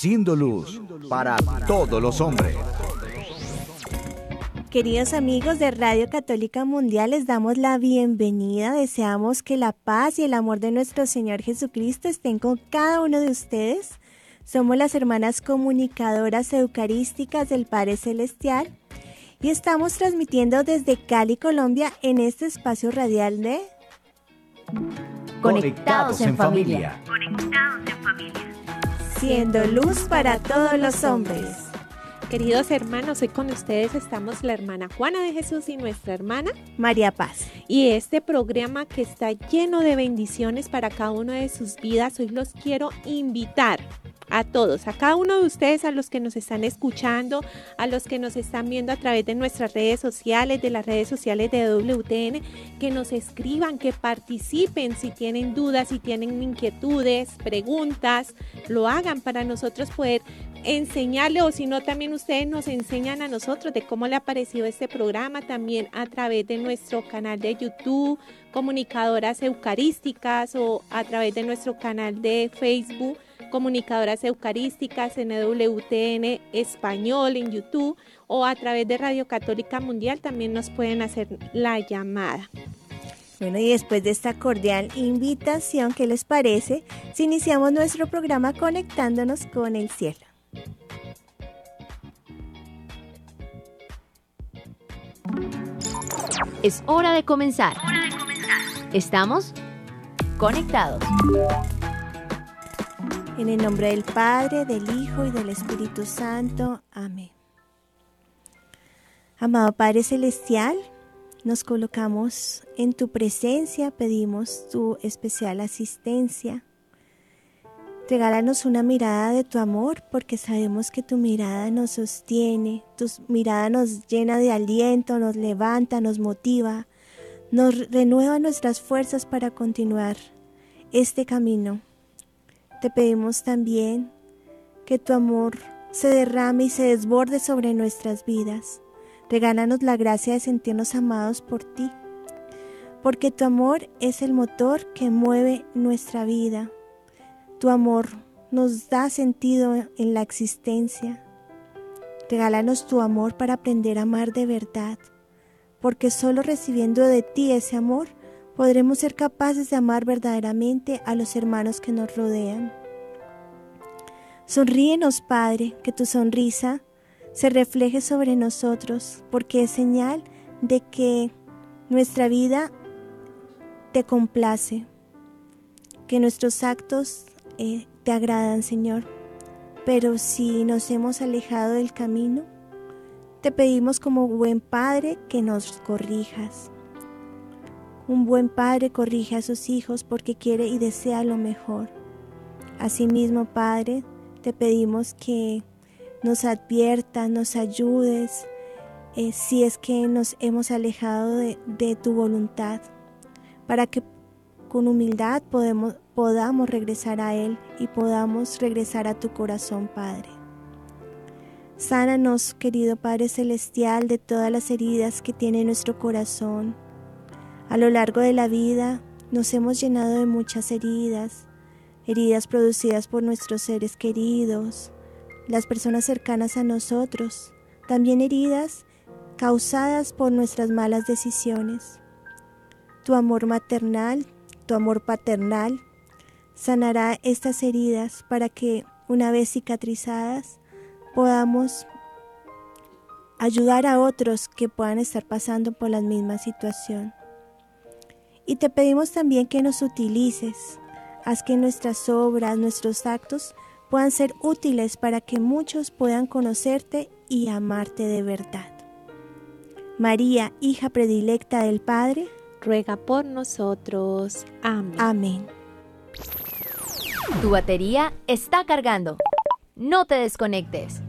Siendo luz para todos los hombres. Queridos amigos de Radio Católica Mundial, les damos la bienvenida. Deseamos que la paz y el amor de nuestro Señor Jesucristo estén con cada uno de ustedes. Somos las hermanas comunicadoras eucarísticas del Padre Celestial y estamos transmitiendo desde Cali, Colombia, en este espacio radial de Conectados en familia. Siendo luz para todos los hombres. Queridos hermanos, hoy con ustedes estamos la hermana Juana de Jesús y nuestra hermana María Paz. y este programa que está lleno de bendiciones para cada uno de sus vidas. Hoy los quiero invitar a todos, a cada uno de ustedes, a los que nos están escuchando, a los que nos están viendo a través de nuestras redes sociales, de las redes sociales de WTN, que nos escriban, que participen si tienen dudas, si tienen inquietudes, preguntas, lo hagan para nosotros poder enseñarle o si no también ustedes nos enseñan a nosotros de cómo le ha parecido este programa también a través de nuestro canal de YouTube, comunicadoras eucarísticas o a través de nuestro canal de Facebook, comunicadoras eucarísticas en WTN español en YouTube o a través de Radio Católica Mundial también nos pueden hacer la llamada. Bueno, y después de esta cordial invitación, ¿qué les parece si iniciamos nuestro programa conectándonos con el cielo? Es hora de comenzar. Estamos conectados. En el nombre del Padre, del Hijo y del Espíritu Santo. Amén. Amado Padre Celestial, nos colocamos en tu presencia, pedimos tu especial asistencia. Regálanos una mirada de tu amor porque sabemos que tu mirada nos sostiene, tu mirada nos llena de aliento, nos levanta, nos motiva, nos renueva nuestras fuerzas para continuar este camino. Te pedimos también que tu amor se derrame y se desborde sobre nuestras vidas. Regálanos la gracia de sentirnos amados por ti, porque tu amor es el motor que mueve nuestra vida. Tu amor nos da sentido en la existencia. Regálanos tu amor para aprender a amar de verdad, porque solo recibiendo de ti ese amor podremos ser capaces de amar verdaderamente a los hermanos que nos rodean. Sonríenos, Padre, que tu sonrisa se refleje sobre nosotros, porque es señal de que nuestra vida te complace, que nuestros actos eh, te agradan, Señor. Pero si nos hemos alejado del camino, te pedimos como buen Padre que nos corrijas. Un buen Padre corrige a sus hijos porque quiere y desea lo mejor. Asimismo, Padre, te pedimos que nos adviertas, nos ayudes, eh, si es que nos hemos alejado de, tu voluntad, para que con humildad podamos regresar a Él y podamos regresar a tu corazón, Padre. Sánanos, querido Padre Celestial, de todas las heridas que tiene nuestro corazón. A lo largo de la vida nos hemos llenado de muchas heridas, heridas producidas por nuestros seres queridos, las personas cercanas a nosotros, también heridas causadas por nuestras malas decisiones. Tu amor maternal, tu amor paternal, sanará estas heridas para que, una vez cicatrizadas, podamos ayudar a otros que puedan estar pasando por la misma situación. Y te pedimos también que nos utilices, haz que nuestras obras, nuestros actos puedan ser útiles para que muchos puedan conocerte y amarte de verdad. María, hija predilecta del Padre, Ruega por nosotros. Amén. amén. Tu batería está cargando. No te desconectes.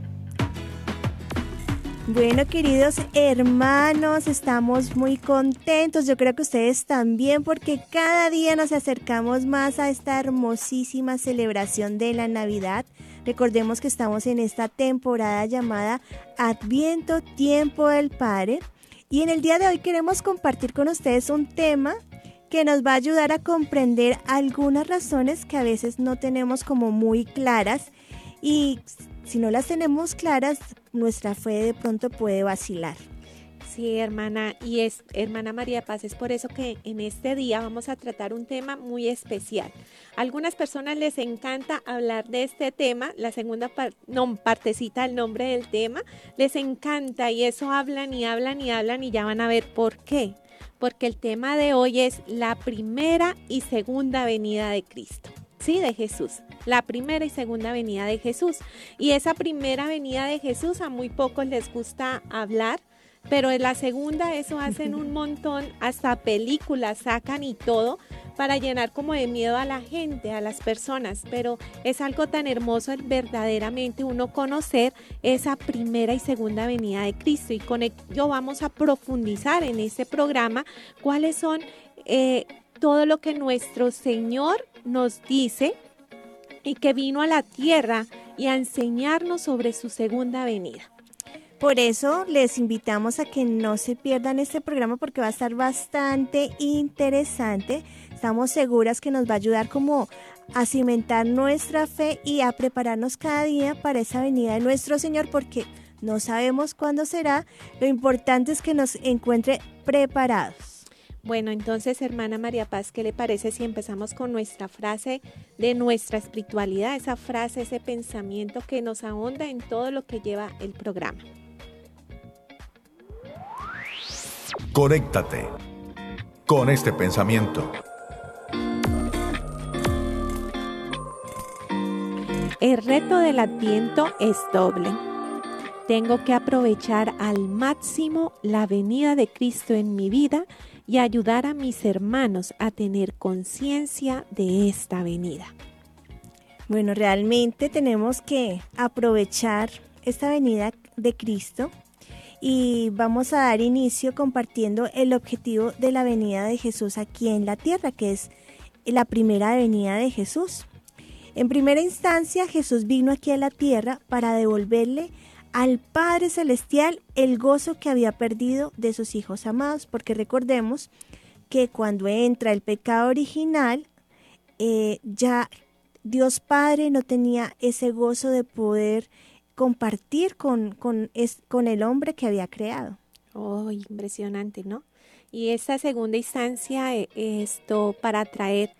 Bueno, queridos hermanos, estamos muy contentos. Yo creo que ustedes también porque cada día nos acercamos más a esta hermosísima celebración de la Navidad. Recordemos que estamos en esta temporada llamada Adviento, Tiempo del Padre. Y en el día de hoy queremos compartir con ustedes un tema que nos va a ayudar a comprender algunas razones que a veces no tenemos como muy claras y si no las tenemos claras, nuestra fe de pronto puede vacilar. Sí, hermana, y es hermana María Paz, es por eso que en este día vamos a tratar un tema muy especial. A algunas personas les encanta hablar de este tema, la segunda partecita, el nombre del tema, les encanta y eso hablan y hablan y hablan y ya van a ver por qué. Porque el tema de hoy es la primera y segunda venida de Cristo. Sí, de Jesús. La primera y segunda venida de Jesús. Y esa primera venida de Jesús a muy pocos les gusta hablar, pero en la segunda eso hacen un montón, hasta películas sacan y todo para llenar como de miedo a la gente, a las personas, pero es algo tan hermoso el verdaderamente uno conocer esa primera y segunda venida de Cristo y con ello vamos a profundizar en este programa cuáles son eh, todo lo que nuestro Señor nos dice y que vino a la tierra y a enseñarnos sobre su segunda venida. Por eso les invitamos a que no se pierdan este programa porque va a estar bastante interesante. Estamos seguras que nos va a ayudar como a cimentar nuestra fe y a prepararnos cada día para esa venida de nuestro Señor porque no sabemos cuándo será. Lo importante es que nos encuentre preparados. Bueno, entonces, hermana María Paz, ¿qué le parece si empezamos con nuestra frase de nuestra espiritualidad, esa frase, ese pensamiento que nos ahonda en todo lo que lleva el programa? Conéctate con este pensamiento. El reto del adviento es doble. Tengo que aprovechar al máximo la venida de Cristo en mi vida y ayudar a mis hermanos a tener conciencia de esta venida. Bueno, realmente tenemos que aprovechar esta venida de Cristo y vamos a dar inicio compartiendo el objetivo de la venida de Jesús aquí en la tierra, que es la primera venida de Jesús. En primera instancia, Jesús vino aquí a la tierra para devolverle al Padre Celestial el gozo que había perdido de sus hijos amados, porque recordemos que cuando entra el pecado original, eh, ya Dios Padre no tenía ese gozo de poder compartir con, con, con el hombre que había creado. Oh, impresionante, ¿no? Y esa segunda instancia, eh, esto para traer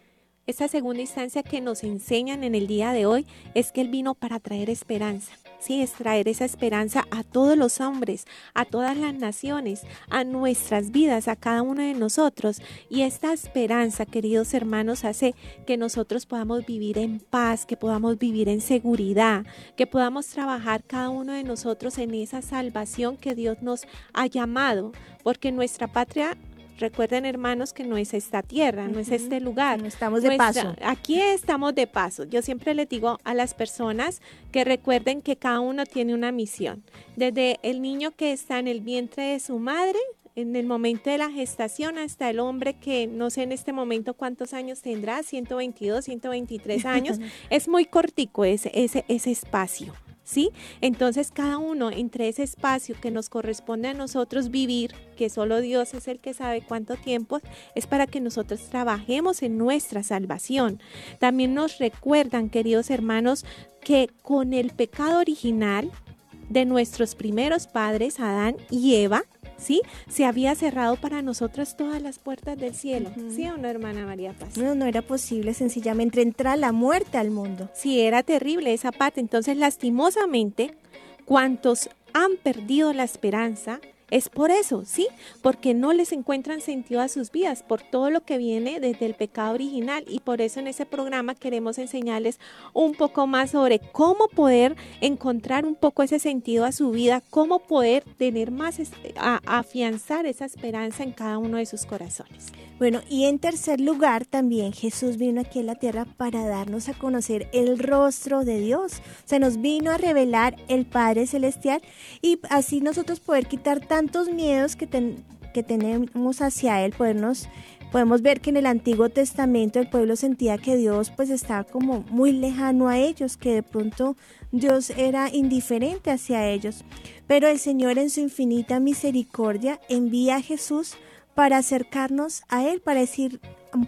esa segunda instancia que nos enseñan en el día de hoy es que Él vino para traer esperanza. Sí, es traer esa esperanza a todos los hombres, a todas las naciones, a nuestras vidas, a cada uno de nosotros. Y esta esperanza, queridos hermanos, hace que nosotros podamos vivir en paz, que podamos vivir en seguridad, que podamos trabajar cada uno de nosotros en esa salvación que Dios nos ha llamado, porque nuestra patria Recuerden, hermanos, que no es esta tierra, no es este lugar. No estamos de paso. Aquí estamos de paso. Yo siempre les digo a las personas que recuerden que cada uno tiene una misión. Desde el niño que está en el vientre de su madre, en el momento de la gestación hasta el hombre que no sé en este momento cuántos años tendrá, 122, 123 años, es muy cortico ese, ese, ese espacio. ¿Sí? Entonces cada uno entre ese espacio que nos corresponde a nosotros vivir, que solo Dios es el que sabe cuánto tiempo, es para que nosotros trabajemos en nuestra salvación. También nos recuerdan, queridos hermanos, que con el pecado original de nuestros primeros padres, Adán y Eva, ¿sí? Se había cerrado para nosotras todas las puertas del cielo, ¿sí o no, hermana María Paz? No, no era posible sencillamente entrar la muerte al mundo. Sí, era terrible esa parte. Entonces, lastimosamente, cuantos han perdido la esperanza, es por eso, ¿sí? Porque no les encuentran sentido a sus vidas, por todo lo que viene desde el pecado original. Y por eso en ese programa queremos enseñarles un poco más sobre cómo poder encontrar un poco ese sentido a su vida, cómo poder tener más, a, afianzar esa esperanza en cada uno de sus corazones. Bueno, y en tercer lugar también Jesús vino aquí a la tierra para darnos a conocer el rostro de Dios. Se nos vino a revelar el Padre Celestial y así nosotros poder quitar tantos miedos que, que tenemos hacia Él, podernos podemos ver que en el Antiguo Testamento el pueblo sentía que Dios pues estaba como muy lejano a ellos, que de pronto Dios era indiferente hacia ellos. Pero el Señor en su infinita misericordia envía a Jesús para acercarnos a Él, para decir,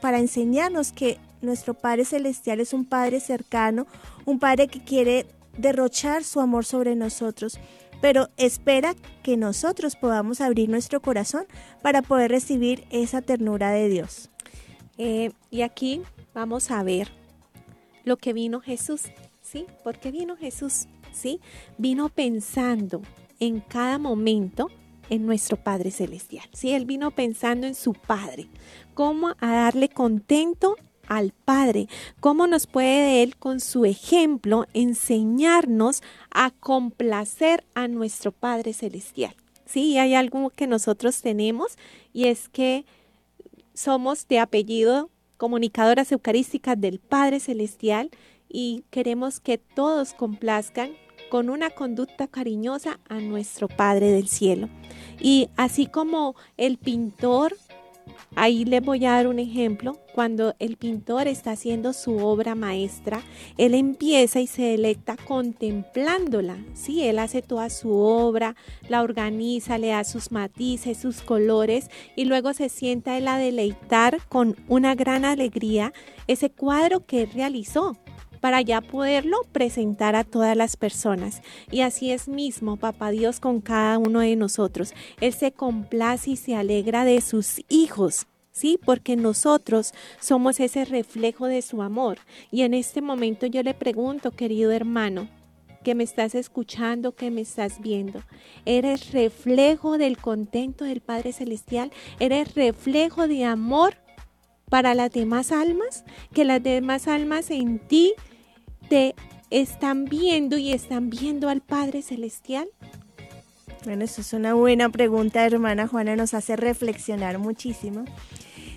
para enseñarnos que nuestro Padre Celestial es un Padre cercano, un Padre que quiere derrochar su amor sobre nosotros, pero espera que nosotros podamos abrir nuestro corazón para poder recibir esa ternura de Dios. Eh, y aquí vamos a ver lo que vino Jesús, ¿sí? ¿Por qué vino Jesús? ¿Sí? Vino pensando en cada momento en nuestro Padre Celestial. Sí, Él vino pensando en su Padre, cómo a darle contento al Padre, cómo nos puede Él con su ejemplo enseñarnos a complacer a nuestro Padre Celestial. Sí, hay algo que nosotros tenemos y es que somos de apellido comunicadoras eucarísticas del Padre Celestial y queremos que todos complazcan con una conducta cariñosa a nuestro Padre del Cielo. Y así como el pintor, ahí le voy a dar un ejemplo, cuando el pintor está haciendo su obra maestra, él empieza y se delecta contemplándola, ¿sí? Él hace toda su obra, la organiza, le da sus matices, sus colores y luego se sienta él a deleitar con una gran alegría ese cuadro que él realizó para ya poderlo presentar a todas las personas. Y así es mismo, Papá Dios, con cada uno de nosotros. Él se complace y se alegra de sus hijos. ¿sí? Porque nosotros somos ese reflejo de su amor. Y en este momento yo le pregunto, querido hermano, que me estás escuchando, que me estás viendo. Eres reflejo del contento del Padre Celestial, eres reflejo de amor para las demás almas, que las demás almas en ti están viendo y están viendo al Padre Celestial? Bueno, eso es una buena pregunta, hermana Juana, nos hace reflexionar muchísimo.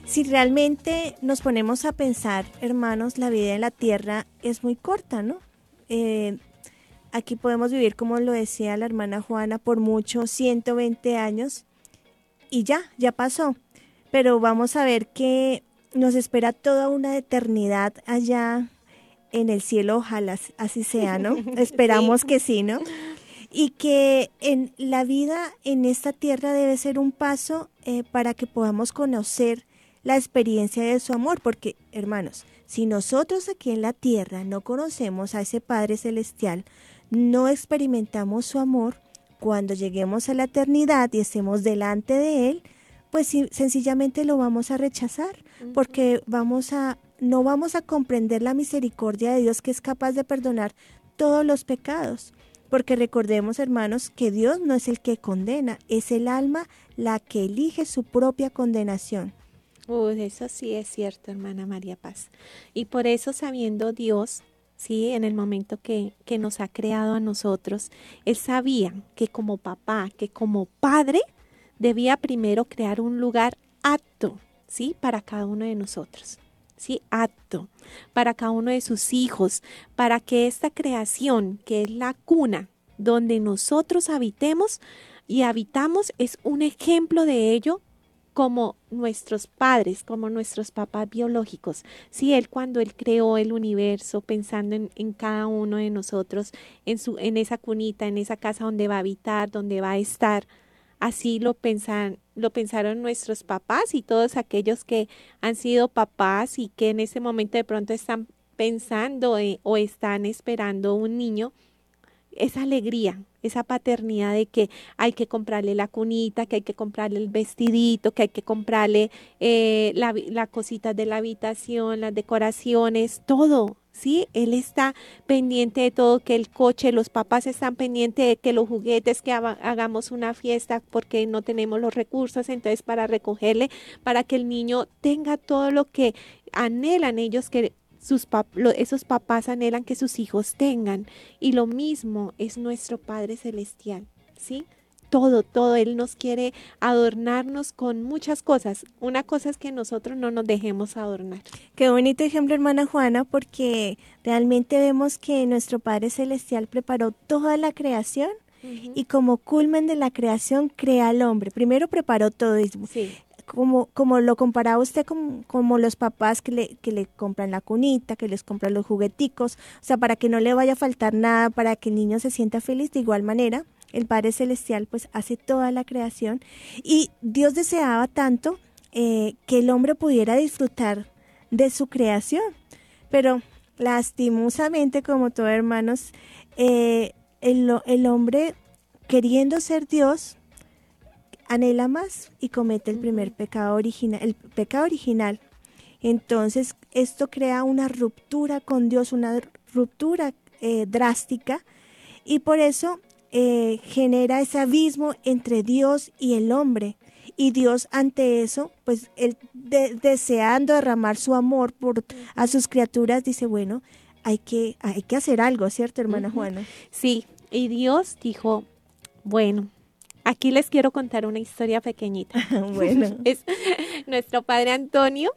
Si realmente nos ponemos a pensar, hermanos, la vida en la tierra es muy corta, ¿no? Eh, aquí podemos vivir, como lo decía la hermana Juana, por mucho 120 años y ya, ya pasó. Pero vamos a ver que nos espera toda una eternidad allá en el cielo, ojalá así sea, ¿no? Esperamos que sí, ¿no? Y que en la vida en esta tierra debe ser un paso eh, para que podamos conocer la experiencia de su amor, porque hermanos, si nosotros aquí en la tierra no conocemos a ese Padre Celestial, no experimentamos su amor, cuando lleguemos a la eternidad y estemos delante de Él, pues sencillamente lo vamos a rechazar, porque vamos a no vamos a comprender la misericordia de Dios que es capaz de perdonar todos los pecados. Porque recordemos, hermanos, que Dios no es el que condena, es el alma la que elige su propia condenación. Uy, eso sí es cierto, hermana María Paz. Y por eso, sabiendo Dios, sí, en el momento que, que nos ha creado a nosotros, Él sabía que como papá, que como padre, debía primero crear un lugar apto, sí, para cada uno de nosotros. ¿Sí? Apto para cada uno de sus hijos, para que esta creación, que es la cuna donde nosotros habitemos y habitamos, es un ejemplo de ello como nuestros padres, como nuestros papás biológicos. Sí, él cuando él creó el universo, pensando en, en, cada uno de nosotros, en, su, en esa cunita, en esa casa donde va a habitar, donde va a estar, Así lo, pensan, lo pensaron nuestros papás y todos aquellos que han sido papás y que en ese momento de pronto están pensando eh, o están esperando un niño, esa alegría, esa paternidad de que hay que comprarle la cunita, que hay que comprarle el vestidito, que hay que comprarle eh, la, la cosita de la habitación, las decoraciones, todo, ¿sí? Él está pendiente de todo, que el coche, los papás están pendientes de que los juguetes, que hagamos una fiesta porque no tenemos los recursos, entonces para recogerle, para que el niño tenga todo lo que anhelan ellos que sus esos papás anhelan que sus hijos tengan. Y lo mismo es nuestro Padre Celestial, ¿sí? Todo, todo. Él nos quiere adornarnos con muchas cosas. Una cosa es que nosotros no nos dejemos adornar. Qué bonito ejemplo, hermana Juana, porque realmente vemos que nuestro Padre Celestial preparó toda la creación y como culmen de la creación crea al hombre. Primero preparó todo. Sí. Como, como lo comparaba usted con, como los papás que le, que le compran la cunita, que les compran los jugueticos, o sea, para que no le vaya a faltar nada, para que el niño se sienta feliz de igual manera. El Padre Celestial pues hace toda la creación y Dios deseaba tanto eh, que el hombre pudiera disfrutar de su creación. Pero lastimosamente, como todos hermanos, eh, el, el hombre queriendo ser Dios, anhela más y comete el primer pecado original, el pecado original. Entonces, esto crea una ruptura con Dios, una ruptura eh, drástica, y por eso eh, genera ese abismo entre Dios y el hombre. Y Dios ante eso, pues él deseando derramar su amor por a sus criaturas, dice, bueno, hay que, hay que hacer algo, ¿cierto, hermana Juana? Sí, y Dios dijo, bueno, aquí les quiero contar una historia pequeñita. bueno. es nuestro padre Antonio,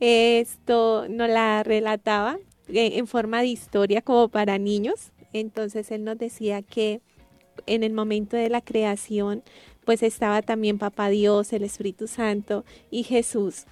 esto nos la relataba eh, en forma de historia como para niños. Entonces él nos decía que en el momento de la creación, pues estaba también Papá Dios, el Espíritu Santo y Jesús.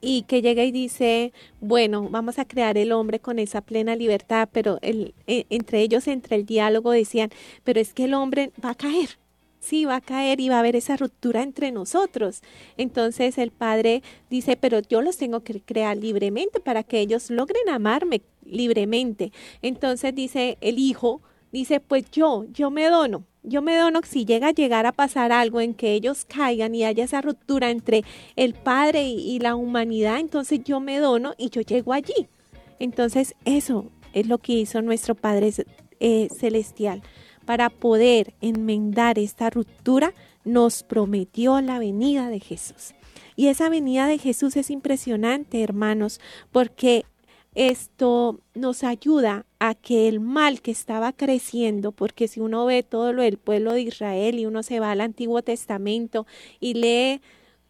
Y que llega y dice, bueno, vamos a crear el hombre con esa plena libertad, pero el, e, entre ellos, entre el diálogo, decían, pero es que el hombre va a caer, sí, va a caer y va a haber esa ruptura entre nosotros. Entonces el padre dice, pero yo los tengo que crear libremente para que ellos logren amarme libremente. Entonces dice el hijo, dice, pues yo, yo me dono, yo me dono si llega a llegar a pasar algo en que ellos caigan y haya esa ruptura entre el Padre y, la humanidad, entonces yo me dono y yo llego allí. Entonces eso es lo que hizo nuestro Padre eh, Celestial. Para poder enmendar esta ruptura, nos prometió la venida de Jesús. Y esa venida de Jesús es impresionante, hermanos, porque esto nos ayuda a que el mal que estaba creciendo, porque si uno ve todo lo del pueblo de Israel y uno se va al Antiguo Testamento y lee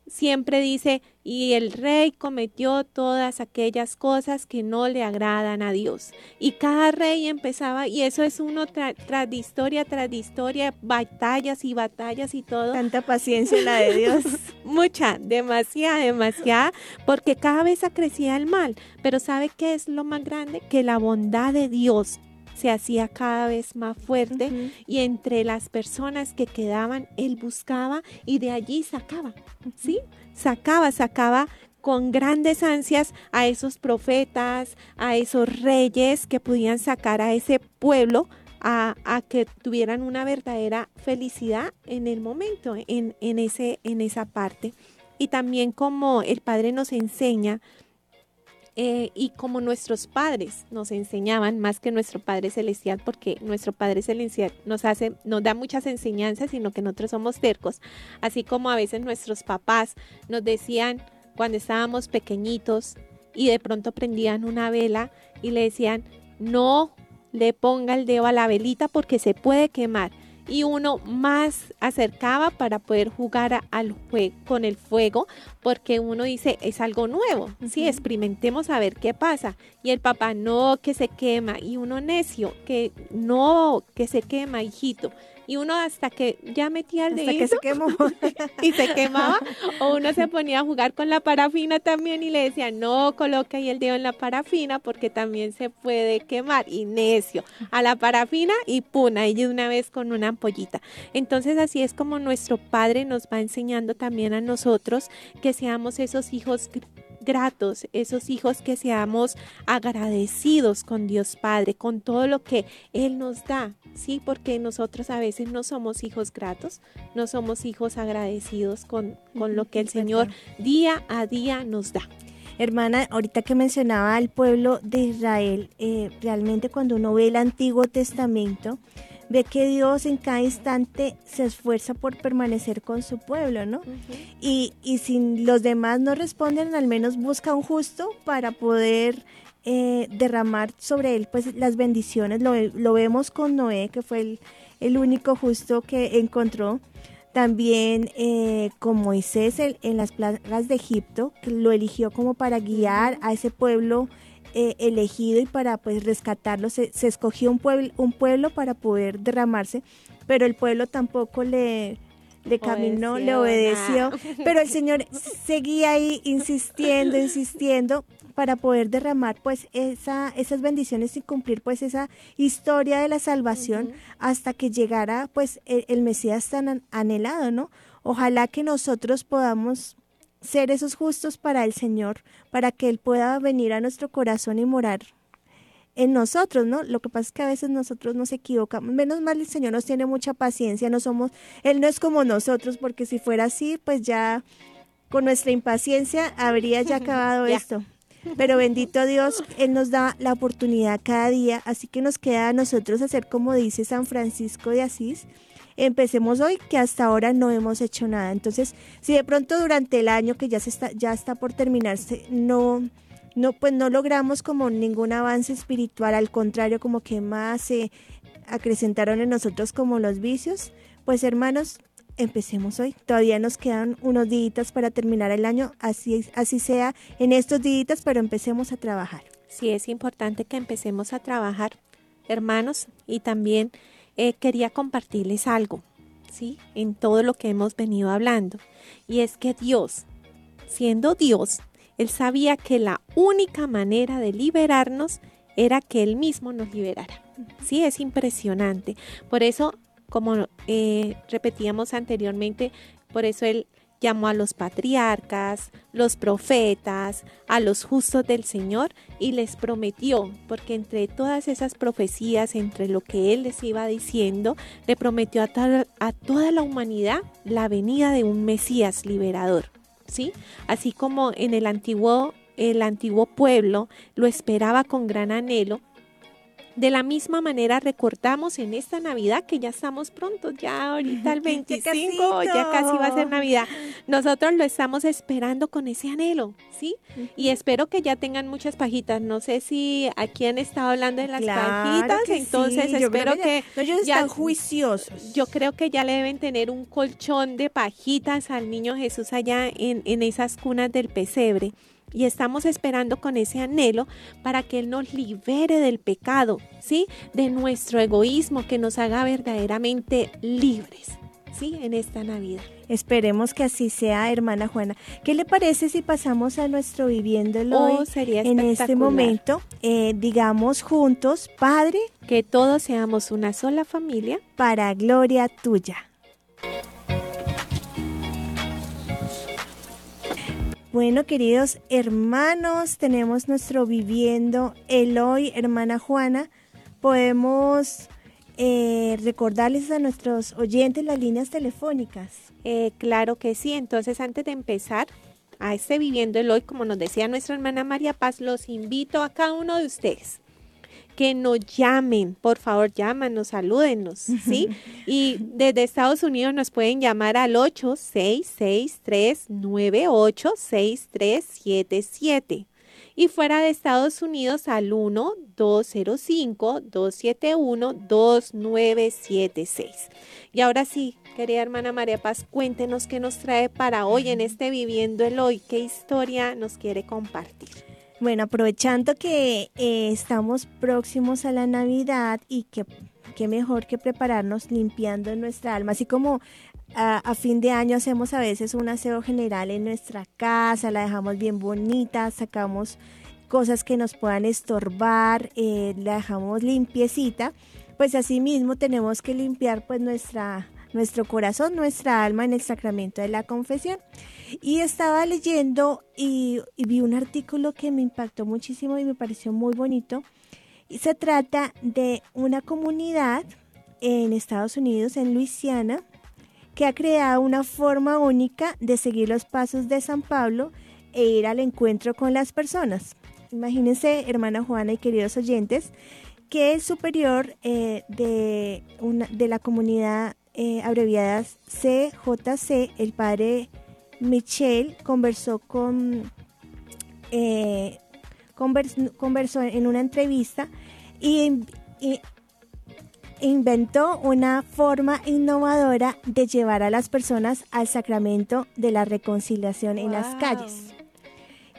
siempre dice, y el rey cometió todas aquellas cosas que no le agradan a Dios. Y cada rey empezaba, y eso es uno tras historia, tras historia, batallas y batallas y todo. Tanta paciencia la de Dios. Mucha, demasiada, demasiada, porque cada vez crecía el mal. Pero ¿sabe qué es lo más grande? Que la bondad de Dios se hacía cada vez más fuerte y entre las personas que quedaban, él buscaba y de allí sacaba, ¿sí? Sacaba, sacaba con grandes ansias a esos profetas, a esos reyes que podían sacar a ese pueblo a, que tuvieran una verdadera felicidad en el momento, en, en, ese, en esa parte. Y también como el Padre nos enseña eh, y como nuestros padres nos enseñaban, más que nuestro Padre Celestial, porque nuestro Padre Celestial nos hace, nos da muchas enseñanzas, sino que nosotros somos tercos, así como a veces nuestros papás nos decían cuando estábamos pequeñitos y de pronto prendían una vela y le decían, no le ponga el dedo a la velita porque se puede quemar y uno más acercaba para poder jugar al juego con el fuego porque uno dice es algo nuevo, sí, experimentemos a ver qué pasa y el papá no que se quema y uno necio que no que se quema, hijito y uno hasta que ya metía el hasta que se quemó. y se quemaba o uno se ponía a jugar con la parafina también y le decía no coloque ahí el dedo en la parafina porque también se puede quemar y necio a la parafina y puna y de una vez con una ampollita. Entonces así es como nuestro padre nos va enseñando también a nosotros que seamos esos hijos gratos, esos hijos que seamos agradecidos con Dios Padre, con todo lo que Él nos da, ¿sí? Porque nosotros a veces no somos hijos gratos, no somos hijos agradecidos con, con lo que el Señor día a día nos da. Hermana, ahorita que mencionaba al pueblo de Israel, eh, realmente cuando uno ve el Antiguo Testamento, ve que Dios en cada instante se esfuerza por permanecer con su pueblo, ¿no? y, y si los demás no responden, al menos busca un justo para poder eh, derramar sobre él pues las bendiciones. Lo, lo, vemos con Noé, que fue el, el único justo que encontró. También eh, con Moisés en, las plagas de Egipto, que lo eligió como para guiar a ese pueblo eh, elegido y para pues rescatarlo. Se, escogió un pueblo, un pueblo para poder derramarse, pero el pueblo tampoco le, le caminó, le obedeció, pero el Señor seguía ahí insistiendo, insistiendo para poder derramar pues esa, esas bendiciones y cumplir pues esa historia de la salvación hasta que llegara pues el, Mesías tan anhelado, ¿no? Ojalá que nosotros podamos ser esos justos para el Señor, para que Él pueda venir a nuestro corazón y morar en nosotros, ¿no? Lo que pasa es que a veces nosotros nos equivocamos. Menos mal el Señor nos tiene mucha paciencia, no somos, Él no es como nosotros, porque si fuera así, pues ya con nuestra impaciencia habría ya acabado esto. Pero bendito Dios, Él nos da la oportunidad cada día, así que nos queda a nosotros hacer como dice San Francisco de Asís. Empecemos hoy que hasta ahora no hemos hecho nada. Entonces, si de pronto durante el año que ya está ya está por terminarse no no pues no logramos como ningún avance espiritual, al contrario, como que más se acrecentaron en nosotros como los vicios, pues hermanos, empecemos hoy. Todavía nos quedan unos días para terminar el año, así, así sea en estos días, pero empecemos a trabajar. Sí, es importante que empecemos a trabajar, hermanos, y también eh, quería compartirles algo, ¿sí? En todo lo que hemos venido hablando, y es que Dios, siendo Dios, Él sabía que la única manera de liberarnos era que Él mismo nos liberara. Sí, es impresionante. Por eso como eh, repetíamos anteriormente, por eso él llamó a los patriarcas, los profetas, a los justos del Señor y les prometió, porque entre todas esas profecías, entre lo que Él les iba diciendo, le prometió a, a toda la humanidad la venida de un Mesías liberador. ¿Sí? Así como en el antiguo, el antiguo pueblo lo esperaba con gran anhelo, de la misma manera recordamos en esta Navidad que ya estamos pronto, ya ahorita el 25, ya, casi va a ser Navidad. Nosotros lo estamos esperando con ese anhelo, ¿sí? Y espero que ya tengan muchas pajitas. No sé si aquí han estado hablando de las pajitas, entonces espero que, ya, están juiciosos. Yo creo que ya le deben tener un colchón de pajitas al niño Jesús allá en, en esas cunas del pesebre y estamos esperando con ese anhelo para que Él nos libere del pecado, ¿sí? De nuestro egoísmo, que nos haga verdaderamente libres, ¿sí? En esta Navidad. Esperemos que así sea, hermana Juana. ¿Qué le parece si pasamos a nuestro viviéndolo oh, sería en este momento? Eh, digamos juntos, Padre, que todos seamos una sola familia, para gloria tuya. Bueno, queridos hermanos, tenemos nuestro viviendo el hoy, hermana Juana. Podemos eh, recordarles a nuestros oyentes las líneas telefónicas. Eh, claro que sí. Entonces, antes de empezar a este viviendo el hoy, como nos decía nuestra hermana María Paz, los invito a cada uno de ustedes que nos llamen, por favor, llámanos, salúdenos, ¿sí? Y desde Estados Unidos nos pueden llamar al 866-398-6377. Y fuera de Estados Unidos al 1-205-271-2976. Y ahora sí, querida hermana María Paz, cuéntenos qué nos trae para hoy en este Viviendo el Hoy, qué historia nos quiere compartir. Bueno, aprovechando que eh, estamos próximos a la Navidad y que qué mejor que prepararnos limpiando nuestra alma, así como a, fin de año hacemos a veces un aseo general en nuestra casa, la dejamos bien bonita, sacamos cosas que nos puedan estorbar, eh, la dejamos limpiecita, pues así mismo tenemos que limpiar pues nuestra nuestro corazón, nuestra alma en el sacramento de la confesión. Y estaba leyendo y, vi un artículo que me impactó muchísimo y me pareció muy bonito. Y se trata de una comunidad en Estados Unidos, en Luisiana, que ha creado una forma única de seguir los pasos de San Pablo e ir al encuentro con las personas. Imagínense, hermana Juana y queridos oyentes, que el superior eh, de, una, de la comunidad eh, abreviadas CJC, el padre Michel conversó con eh, conversó en una entrevista y, inventó una forma innovadora de llevar a las personas al sacramento de la reconciliación en las calles.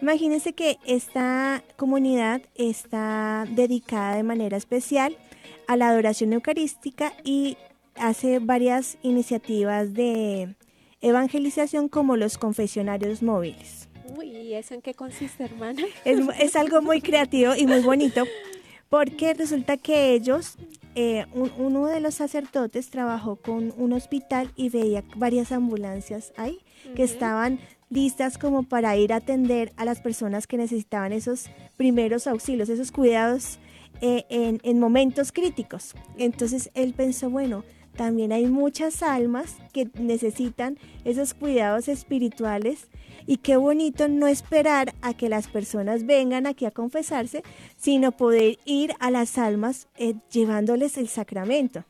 Imagínense que esta comunidad está dedicada de manera especial a la adoración eucarística y hace varias iniciativas de evangelización como los confesionarios móviles. Uy, ¿y eso en qué consiste, hermana? Es, algo muy creativo y muy bonito porque resulta que ellos, eh, uno de los sacerdotes trabajó con un hospital y veía varias ambulancias ahí que estaban listas como para ir a atender a las personas que necesitaban esos primeros auxilios, esos cuidados eh, en, en momentos críticos. Entonces él pensó, bueno, también hay muchas almas que necesitan esos cuidados espirituales y qué bonito no esperar a que las personas vengan aquí a confesarse, sino poder ir a las almas eh, llevándoles el sacramento.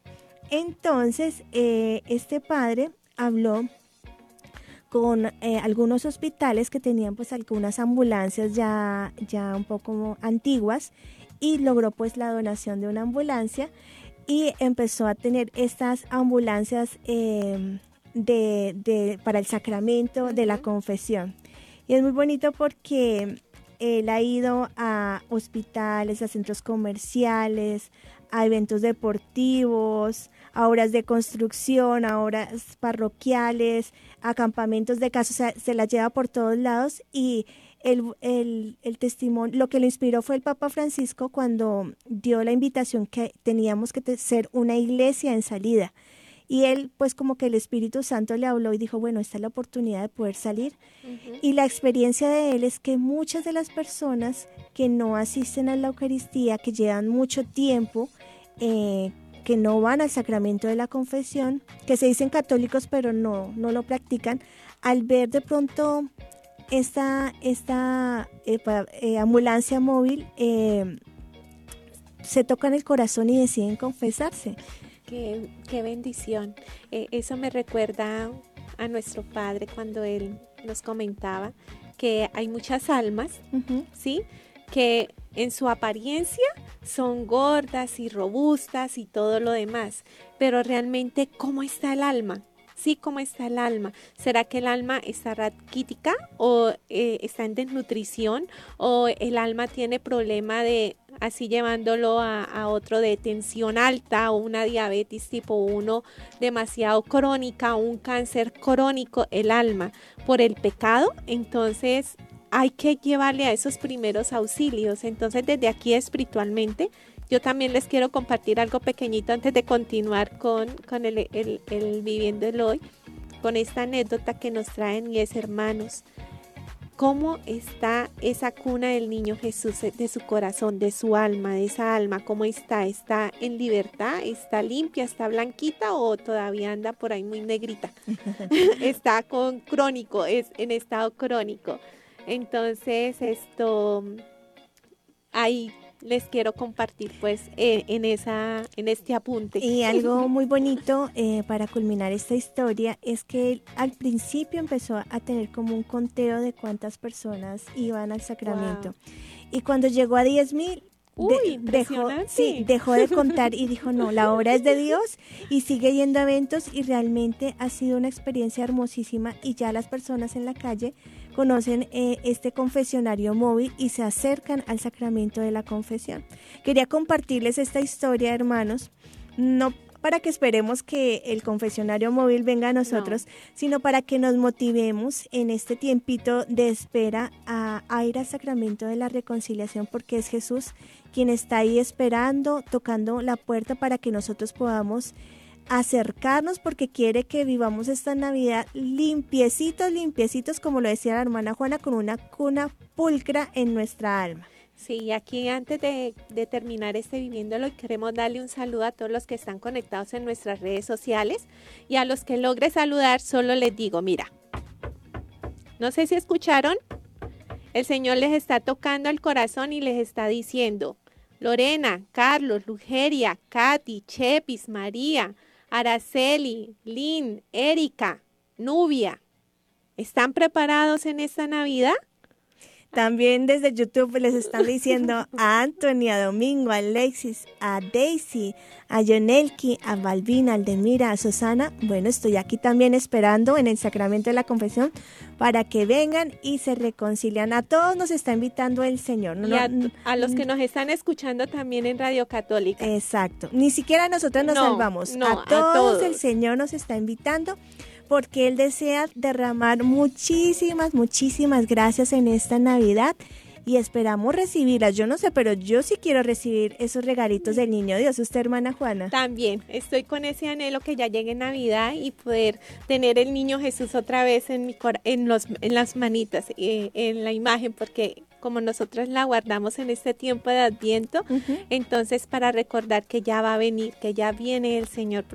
Entonces, eh, este padre habló con eh, algunos hospitales que tenían pues algunas ambulancias ya, ya un poco antiguas y logró pues la donación de una ambulancia y empezó a tener estas ambulancias em, de, para el sacramento de la confesión. Y es muy bonito porque él ha ido a hospitales, a centros comerciales, a eventos deportivos, a obras de construcción, a obras parroquiales, a campamentos de casa, o sea, se las lleva por todos lados y el, el, el, testimonio, lo que lo inspiró fue el Papa Francisco cuando dio la invitación que teníamos que ser una iglesia en salida. Y él, pues como que el Espíritu Santo le habló y dijo, bueno, esta es la oportunidad de poder salir. Y la experiencia de él es que muchas de las personas que no asisten a la Eucaristía, que llevan mucho tiempo, eh, que no van al sacramento de la confesión, que se dicen católicos pero no, no lo practican, al ver de pronto esta, esta eh, eh, ambulancia móvil, se tocan el corazón y deciden confesarse. Qué, bendición. Eh, eso me recuerda a nuestro padre cuando él nos comentaba que hay muchas almas, ¿sí? Que en su apariencia son gordas y robustas y todo lo demás, pero realmente cómo está el alma, sí, cómo está el alma. ¿Será que el alma está raquítica o eh, está en desnutrición o el alma tiene problema de así llevándolo a, otro de tensión alta o una diabetes tipo 1 demasiado crónica, un cáncer crónico, el alma por el pecado, entonces hay que llevarle a esos primeros auxilios. Entonces desde aquí espiritualmente, yo también les quiero compartir algo pequeñito antes de continuar con, con el, el, el viviendo el hoy, con esta anécdota que nos traen y es hermanos cómo está esa cuna del niño Jesús de su corazón, de su alma, de esa alma, cómo está, está en libertad, está limpia, está blanquita o todavía anda por ahí muy negrita. está con crónico, es en estado crónico. Entonces, esto hay les quiero compartir pues eh, en, esa, en este apunte. Y algo muy bonito eh, para culminar esta historia es que al principio empezó a tener como un conteo de cuántas personas iban al sacramento. Y cuando llegó a 10 mil, dejó, sí, dejó de contar y dijo, no, la obra es de Dios y sigue yendo a eventos y realmente ha sido una experiencia hermosísima y ya las personas en la calle conocen eh, este confesionario móvil y se acercan al sacramento de la confesión. Quería compartirles esta historia, hermanos, no para que esperemos que el confesionario móvil venga a nosotros, sino para que nos motivemos en este tiempito de espera a, a, ir al sacramento de la reconciliación, porque es Jesús quien está ahí esperando, tocando la puerta para que nosotros podamos acercarnos porque quiere que vivamos esta Navidad limpiecitos, limpiecitos, como lo decía la hermana Juana, con una cuna pulcra en nuestra alma. Sí, aquí antes de, terminar este viviéndolo, queremos darle un saludo a todos los que están conectados en nuestras redes sociales y a los que logre saludar, solo les digo, mira, no sé si escucharon, el Señor les está tocando el corazón y les está diciendo, Lorena, Carlos, Lugeria, Katy, Chepis, María, Araceli, Lynn, Erika, Nubia, ¿están preparados en esta Navidad? También desde YouTube les están diciendo a Anthony, a Domingo, a Alexis, a Daisy, a Yonelki, a Balbina, a Aldemira, a Susana. Bueno, estoy aquí también esperando en el Sacramento de la Confesión para que vengan y se reconcilian. A todos nos está invitando el Señor. y a, los que nos están escuchando también en Radio Católica. Exacto. Ni siquiera nosotros nos salvamos. a, todos el Señor nos está invitando porque Él desea derramar muchísimas, muchísimas gracias en esta Navidad y esperamos recibirlas. Yo no sé, pero yo sí quiero recibir esos regalitos del niño Dios. ¿Usted, hermana Juana? También, estoy con ese anhelo que ya llegue Navidad y poder tener el niño Jesús otra vez en, mi en, los, en las manitas, eh, en la imagen, porque como nosotros la guardamos en este tiempo de Adviento, entonces para recordar que ya va a venir, que ya viene el Señor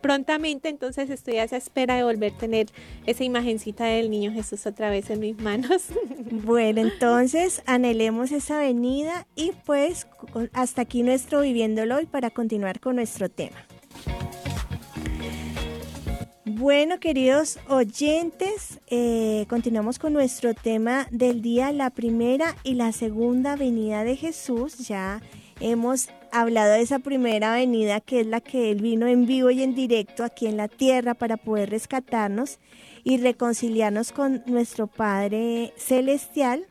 prontamente, entonces estoy a esa espera de volver a tener esa imagencita del niño Jesús otra vez en mis manos. Bueno, entonces anhelemos esa venida y pues hasta aquí nuestro viviéndolo hoy para continuar con nuestro tema. Bueno, queridos oyentes, eh, continuamos con nuestro tema del día, la primera y la segunda venida de Jesús. Ya hemos hablado de esa primera venida que es la que Él vino en vivo y en directo aquí en la tierra para poder rescatarnos y reconciliarnos con nuestro Padre Celestial.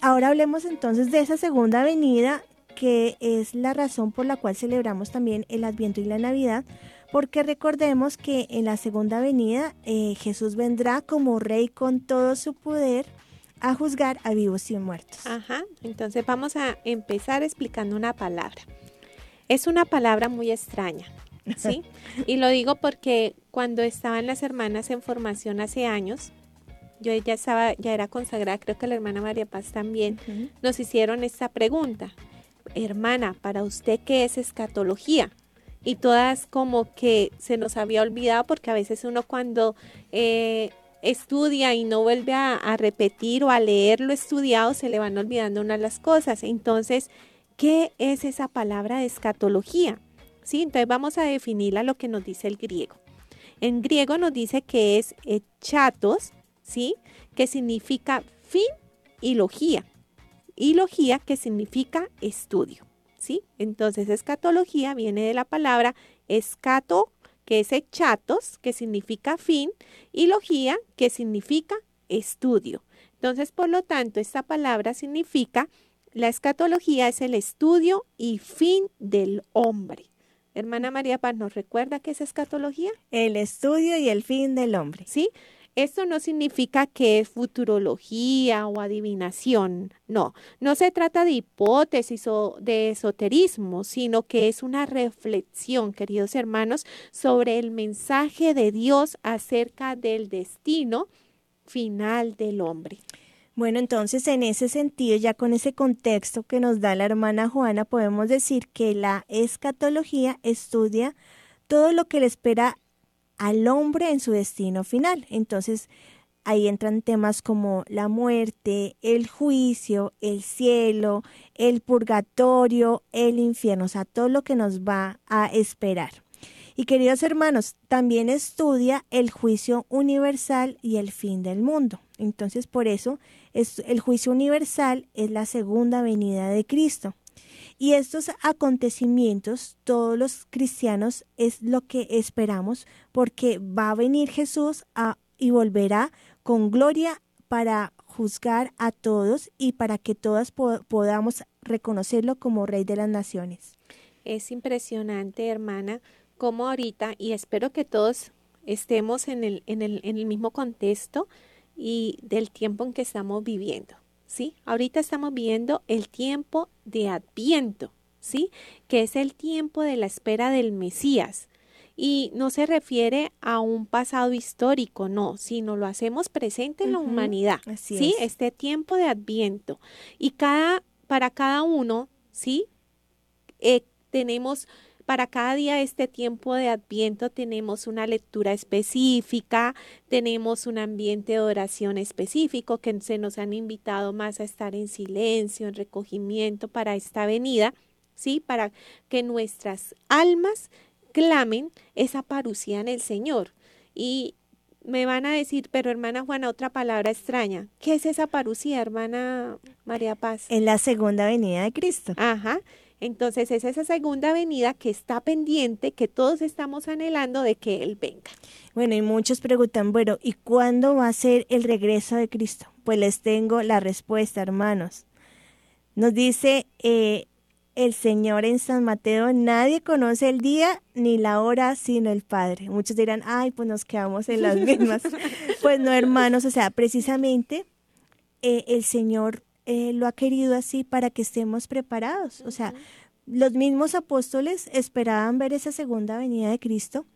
Ahora hablemos entonces de esa segunda venida que es la razón por la cual celebramos también el Adviento y la Navidad porque recordemos que en la segunda venida eh, Jesús vendrá como rey con todo su poder a juzgar a vivos y muertos. Ajá, entonces vamos a empezar explicando una palabra. Es una palabra muy extraña, ¿sí? y lo digo porque cuando estaban las hermanas en formación hace años, yo ya estaba, ya era consagrada, creo que la hermana María Paz también, nos hicieron esta pregunta. Hermana, ¿para usted qué es escatología? Y todas como que se nos había olvidado porque a veces uno cuando eh, estudia y no vuelve a, repetir o a leer lo estudiado se le van olvidando unas las cosas. Entonces, ¿qué es esa palabra de escatología? ¿Sí? Entonces vamos a definirla lo que nos dice el griego. En griego nos dice que es chatos, ¿sí? Que significa fin y logía. Y logía que significa estudio. ¿Sí? Entonces, escatología viene de la palabra escato, que es echatos, que significa fin, y logía, que significa estudio. Entonces, por lo tanto, esta palabra significa, la escatología es el estudio y fin del hombre. Hermana María Paz, ¿nos recuerda qué es escatología? El estudio y el fin del hombre. ¿Sí? Esto no significa que es futurología o adivinación, no, no se trata de hipótesis o de esoterismo, sino que es una reflexión, queridos hermanos, sobre el mensaje de Dios acerca del destino final del hombre. Bueno, entonces en ese sentido, ya con ese contexto que nos da la hermana Juana, podemos decir que la escatología estudia todo lo que le espera al hombre en su destino final. Entonces, ahí entran temas como la muerte, el juicio, el cielo, el purgatorio, el infierno, o sea, todo lo que nos va a esperar. Y queridos hermanos, también estudia el juicio universal y el fin del mundo. Entonces, por eso, el juicio universal es la segunda venida de Cristo. Y estos acontecimientos, todos los cristianos, es lo que esperamos, porque va a venir Jesús y volverá con gloria para juzgar a todos y para que todas podamos reconocerlo como Rey de las Naciones. Es impresionante, hermana, como ahorita, y espero que todos estemos en el, en el, en el mismo contexto y del tiempo en que estamos viviendo. ¿Sí? Ahorita estamos viendo el tiempo de Adviento, ¿sí? Que es el tiempo de la espera del Mesías. Y no se refiere a un pasado histórico, no, sino lo hacemos presente en la humanidad, ¿sí? Este tiempo de Adviento. Y cada, para cada uno, ¿sí? Eh, tenemos para cada día de este tiempo de Adviento tenemos una lectura específica, tenemos un ambiente de oración específico que se nos han invitado más a estar en silencio, en recogimiento para esta venida, ¿sí? Para que nuestras almas clamen esa parucía en el Señor. Y me van a decir, pero hermana Juana, otra palabra extraña. ¿Qué es esa parucía, hermana María Paz? En la segunda venida de Cristo. Ajá. Entonces es esa segunda venida que está pendiente, que todos estamos anhelando de que Él venga. Bueno, y muchos preguntan, bueno, ¿y cuándo va a ser el regreso de Cristo? Pues les tengo la respuesta, hermanos. Nos dice eh, el Señor en San Mateo, nadie conoce el día ni la hora sino el Padre. Muchos dirán, ay, pues nos quedamos en las mismas. pues no, hermanos, o sea, precisamente eh, el Señor eh, lo ha querido así para que estemos preparados. O sea, los mismos apóstoles esperaban ver esa segunda venida de Cristo,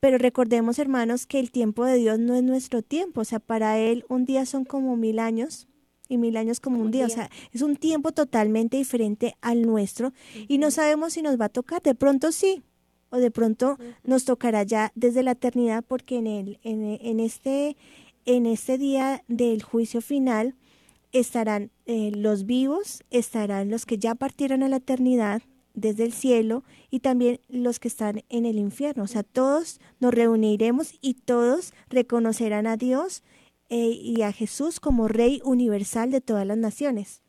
pero recordemos, hermanos, que el tiempo de Dios no es nuestro tiempo. O sea, para Él un día son como mil años y mil años como, un día. O sea, es un tiempo totalmente diferente al nuestro y no sabemos si nos va a tocar. De pronto sí, o de pronto nos tocará ya desde la eternidad porque en, el, en, en, este, en este día del juicio final estarán eh, los vivos, estarán los que ya partieron a la eternidad desde el cielo y también los que están en el infierno. O sea, todos nos reuniremos y todos reconocerán a Dios eh, y a Jesús como Rey universal de todas las naciones.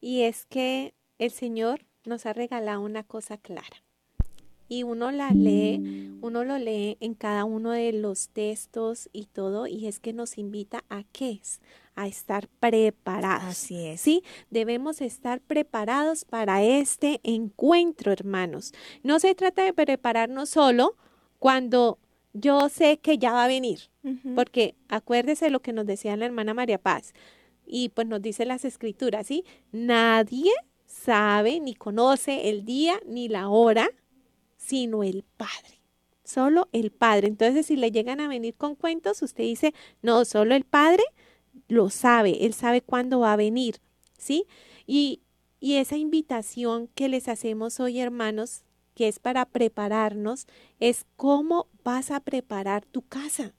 Y es que el Señor nos ha regalado una cosa clara y uno la lee, uno lo lee en cada uno de los textos y todo, y es que nos invita a qué es, a estar preparados. Así es. Sí, debemos estar preparados para este encuentro, hermanos. No se trata de prepararnos solo cuando yo sé que ya va a venir, porque acuérdese lo que nos decía la hermana María Paz, y pues nos dice las escrituras, ¿sí? Nadie sabe ni conoce el día ni la hora sino el Padre. Solo el Padre. Entonces, si le llegan a venir con cuentos, usted dice, no, solo el Padre lo sabe, Él sabe cuándo va a venir, ¿sí? Y, y esa invitación que les hacemos hoy, hermanos, que es para prepararnos, es cómo vas a preparar tu casa,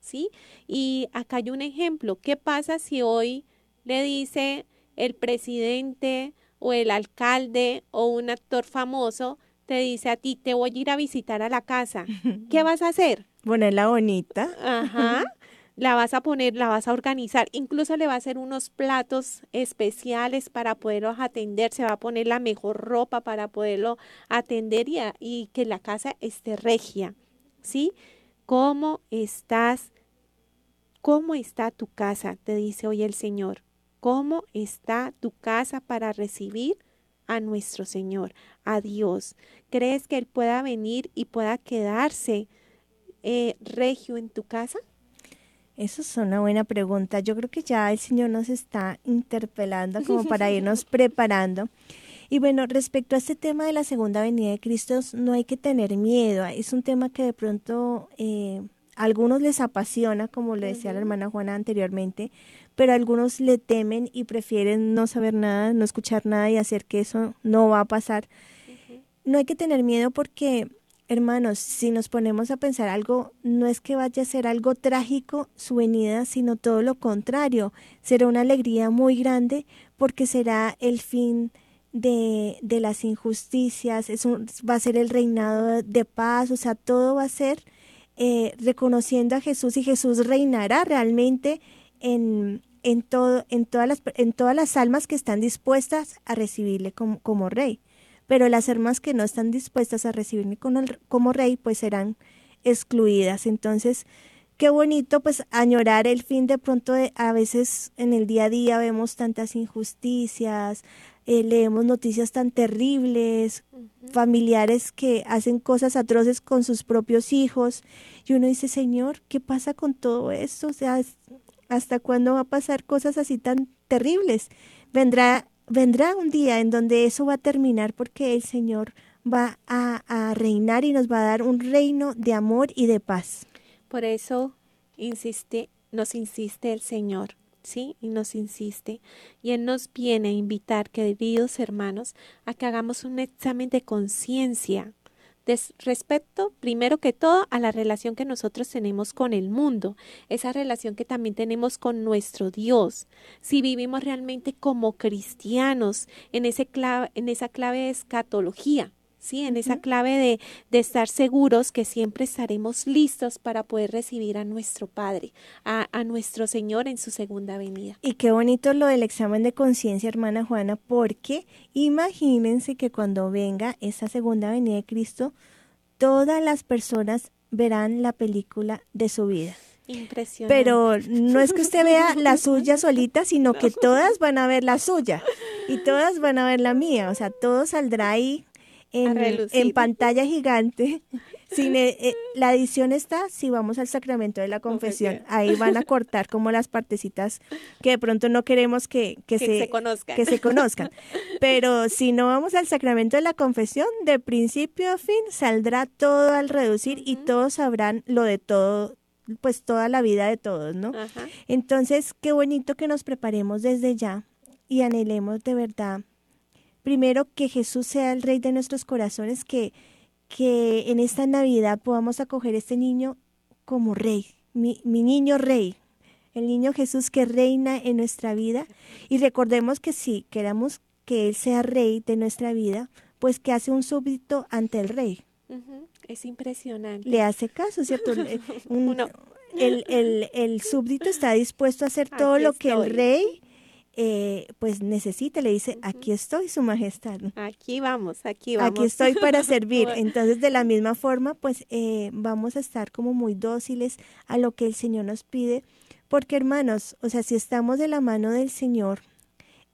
¿sí? Y acá hay un ejemplo. ¿Qué pasa si hoy le dice el presidente o el alcalde o un actor famoso, te dice a ti, te voy a ir a visitar a la casa, ¿qué vas a hacer? Ponerla bonita. Ajá. La vas a poner, la vas a organizar, incluso le va a hacer unos platos especiales para poderlos atender, se va a poner la mejor ropa para poderlo atender y, y que la casa esté regia, ¿sí? ¿Cómo estás? ¿Cómo está tu casa? Te dice hoy el Señor. ¿Cómo está tu casa para recibir a nuestro Señor, a Dios? ¿Crees que Él pueda venir y pueda quedarse eh, regio en tu casa? Eso es una buena pregunta. Yo creo que ya el Señor nos está interpelando como para irnos preparando. Y bueno, respecto a este tema de la segunda venida de Cristo, no hay que tener miedo. Es un tema que de pronto eh, a algunos les apasiona, como le decía la hermana Juana anteriormente, pero algunos le temen y prefieren no saber nada, no escuchar nada y hacer que eso no va a pasar. No hay que tener miedo porque, hermanos, si nos ponemos a pensar algo, no es que vaya a ser algo trágico su venida, sino todo lo contrario. Será una alegría muy grande porque será el fin de, de las injusticias, es va a ser el reinado de paz, o sea, todo va a ser eh, reconociendo a Jesús y Jesús reinará realmente en, en, todo, en, todas las, en todas las almas que están dispuestas a recibirle como, como rey. Pero las almas que no están dispuestas a recibirle como, como rey, pues serán excluidas. Entonces, qué bonito pues añorar el fin de pronto de, a veces en el día a día vemos tantas injusticias, eh, leemos noticias tan terribles, familiares que hacen cosas atroces con sus propios hijos y uno dice, Señor, ¿qué pasa con todo esto? O sea, ¿Hasta cuándo va a pasar cosas así tan terribles? Vendrá, vendrá un día en donde eso va a terminar porque el Señor va a, a reinar y nos va a dar un reino de amor y de paz. Por eso insiste, nos insiste el Señor, ¿sí? Y nos insiste. Y Él nos viene a invitar, queridos hermanos, a que hagamos un examen de conciencia respecto, primero que todo, a la relación que nosotros tenemos con el mundo, esa relación que también tenemos con nuestro Dios, si vivimos realmente como cristianos en, ese clave, en esa clave de escatología, ¿sí? En esa clave de, de, estar seguros que siempre estaremos listos para poder recibir a nuestro Padre, a, a, nuestro Señor en su segunda venida. Y qué bonito lo del examen de conciencia, hermana Juana, porque imagínense que cuando venga esa segunda venida de Cristo, todas las personas verán la película de su vida. Impresionante. Pero no es que usted vea la suya solita, sino que todas van a ver la suya y todas van a ver la mía. O sea, todo saldrá ahí en, en pantalla gigante. Sin, eh, eh, la edición está si vamos al sacramento de la confesión. Ahí van a cortar como las partecitas que de pronto no queremos que, que, se, conozcan. que se conozcan. Pero si no vamos al sacramento de la confesión, de principio a fin saldrá todo al reducir y todos sabrán lo de todo pues toda la vida de todos, ¿no? Ajá. Entonces, qué bonito que nos preparemos desde ya y anhelemos de verdad, primero que Jesús sea el rey de nuestros corazones, que, que en esta Navidad podamos acoger a este niño como rey, mi, mi niño rey, el niño Jesús que reina en nuestra vida. Y recordemos que si queramos que Él sea rey de nuestra vida, pues que hace un súbdito ante el rey. Uh -huh. Es impresionante. Le hace caso, ¿cierto? Un, no. el, el, el, súbdito está dispuesto a hacer todo lo que estoy. el rey eh, pues necesita. Le dice, aquí estoy, su majestad. Aquí vamos, aquí vamos. Aquí estoy para servir. Entonces, de la misma forma, pues eh, vamos a estar como muy dóciles a lo que el Señor nos pide. Porque, hermanos, o sea, si estamos de la mano del Señor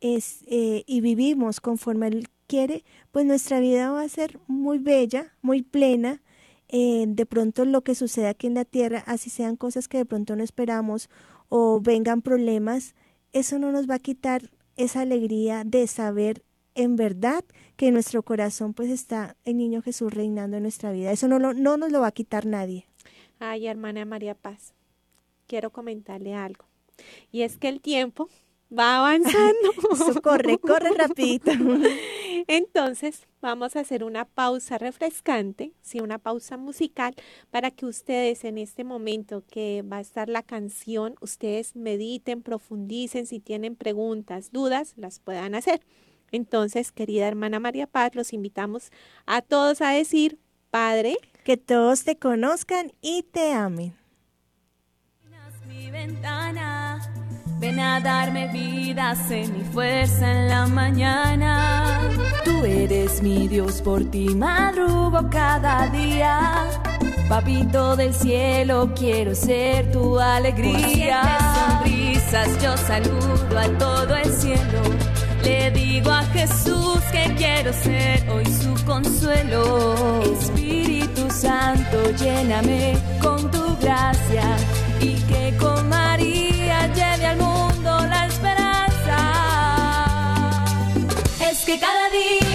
es, eh, y vivimos conforme Él quiere, pues nuestra vida va a ser muy bella, muy plena, eh, de pronto lo que sucede aquí en la tierra, así sean cosas que de pronto no esperamos o vengan problemas, eso no nos va a quitar esa alegría de saber en verdad que en nuestro corazón pues está el niño Jesús reinando en nuestra vida. Eso no, lo, no nos lo va a quitar nadie. Ay, hermana María Paz, quiero comentarle algo. Y es que el tiempo va avanzando. Eso corre, corre rapidito. Entonces, vamos a hacer una pausa refrescante, sí, una pausa musical para que ustedes en este momento que va a estar la canción, ustedes mediten, profundicen, si tienen preguntas, dudas, las puedan hacer. Entonces, querida hermana María Paz, los invitamos a todos a decir, Padre, que todos te conozcan y te amen. Mi ventana Ven a darme vida, sé mi fuerza en la mañana. Tú eres mi Dios, por ti madrugo cada día. Papito del cielo, quiero ser tu alegría. Sonrisas, yo saludo a todo el cielo. Le digo a Jesús que quiero ser hoy su consuelo. Espíritu Santo, lléname con tu gracia y que con que cada día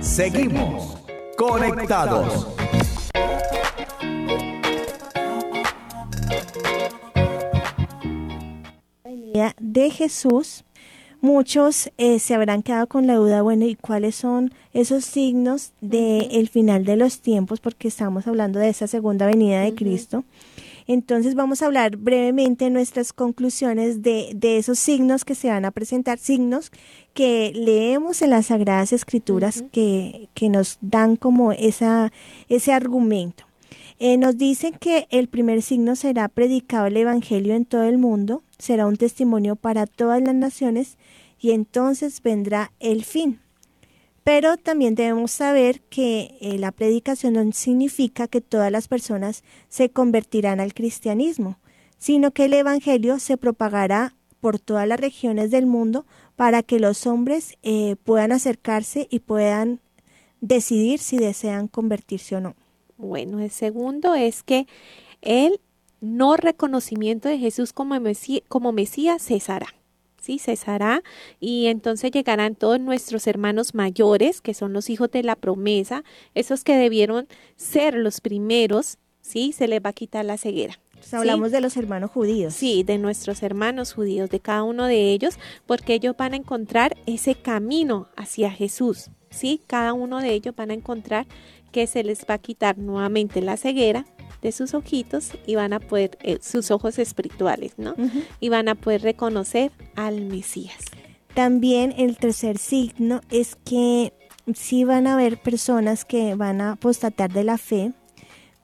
Seguimos conectados. de Jesús, muchos eh, se habrán quedado con la duda, bueno, ¿y cuáles son esos signos del el final de los tiempos? Porque estamos hablando de esa segunda venida de Cristo. Entonces vamos a hablar brevemente nuestras conclusiones de, de, esos signos que se van a presentar, signos que leemos en las Sagradas Escrituras que, que, nos dan como esa, ese argumento. Eh, nos dicen que el primer signo será predicado el Evangelio en todo el mundo, será un testimonio para todas las naciones y entonces vendrá el fin. Pero también debemos saber que eh, la predicación no significa que todas las personas se convertirán al cristianismo, sino que el Evangelio se propagará por todas las regiones del mundo para que los hombres eh, puedan acercarse y puedan decidir si desean convertirse o no. Bueno, el segundo es que el no reconocimiento de Jesús como, Mesías, como Mesías cesará. ¿Sí? Cesará y entonces llegarán todos nuestros hermanos mayores, que son los hijos de la promesa, esos que debieron ser los primeros, ¿sí? Se les va a quitar la ceguera. hablamos de los hermanos judíos. Sí, de nuestros hermanos judíos, de cada uno de ellos, porque ellos van a encontrar ese camino hacia Jesús, ¿sí? Cada uno de ellos van a encontrar que se les va a quitar nuevamente la ceguera de sus ojitos y van a poder, eh, sus ojos espirituales, ¿no? Y van a poder reconocer al Mesías. También el tercer signo es que sí van a haber personas que van a apostatar de la fe,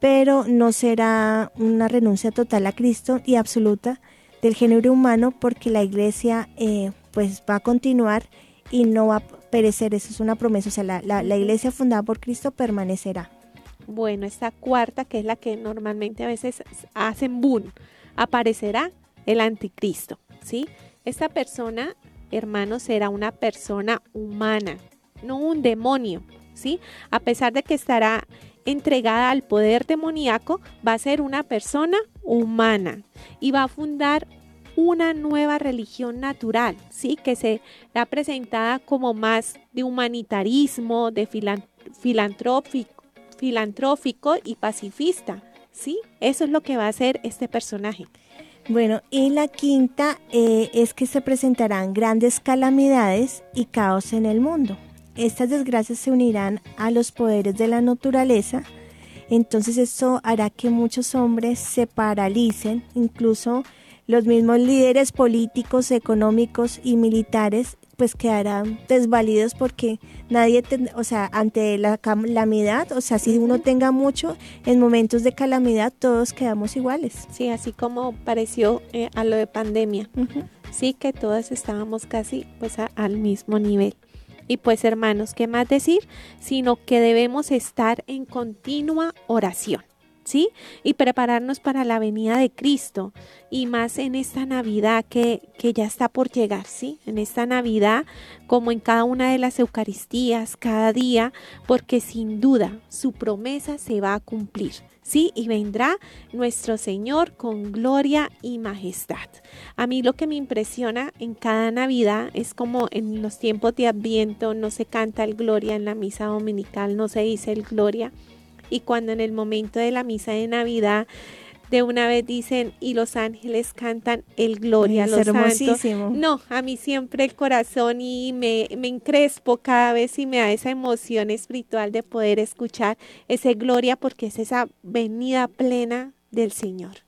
pero no será una renuncia total a Cristo y absoluta del género humano porque la iglesia eh, pues va a continuar y no va a perecer, eso es una promesa, o sea, la, la iglesia fundada por Cristo permanecerá. Bueno, esta cuarta, que es la que normalmente a veces hacen boom, aparecerá el anticristo, ¿sí? Esta persona, hermanos, será una persona humana, no un demonio, ¿sí? A pesar de que estará entregada al poder demoníaco, va a ser una persona humana y va a fundar una nueva religión natural, ¿sí? Que será presentada como más de humanitarismo, de filantrófico filantrófico y pacifista. ¿Sí? Eso es lo que va a hacer este personaje. Bueno, y la quinta eh, es que se presentarán grandes calamidades y caos en el mundo. Estas desgracias se unirán a los poderes de la naturaleza, entonces esto hará que muchos hombres se paralicen, incluso los mismos líderes políticos, económicos y militares pues quedarán desvalidos porque nadie, o sea, ante la calamidad, o sea, si uno tenga mucho, en momentos de calamidad todos quedamos iguales. Sí, así como pareció eh, a lo de pandemia. Sí, que todos estábamos casi pues al mismo nivel. Y pues hermanos, ¿qué más decir? Sino que debemos estar en continua oración. ¿Sí? Y prepararnos para la venida de Cristo y más en esta Navidad que, que, ya está por llegar, ¿sí? En esta Navidad, como en cada una de las Eucaristías, cada día, porque sin duda su promesa se va a cumplir. ¿sí? Y vendrá nuestro Señor con gloria y majestad. A mí lo que me impresiona en cada Navidad es como en los tiempos de Adviento no se canta el gloria en la misa dominical, no se dice el gloria y cuando en el momento de la misa de Navidad de una vez dicen y los ángeles cantan el gloria a los santos. No, a mí siempre el corazón y me, me encrespo cada vez y me da esa emoción espiritual de poder escuchar ese gloria porque es esa venida plena del Señor.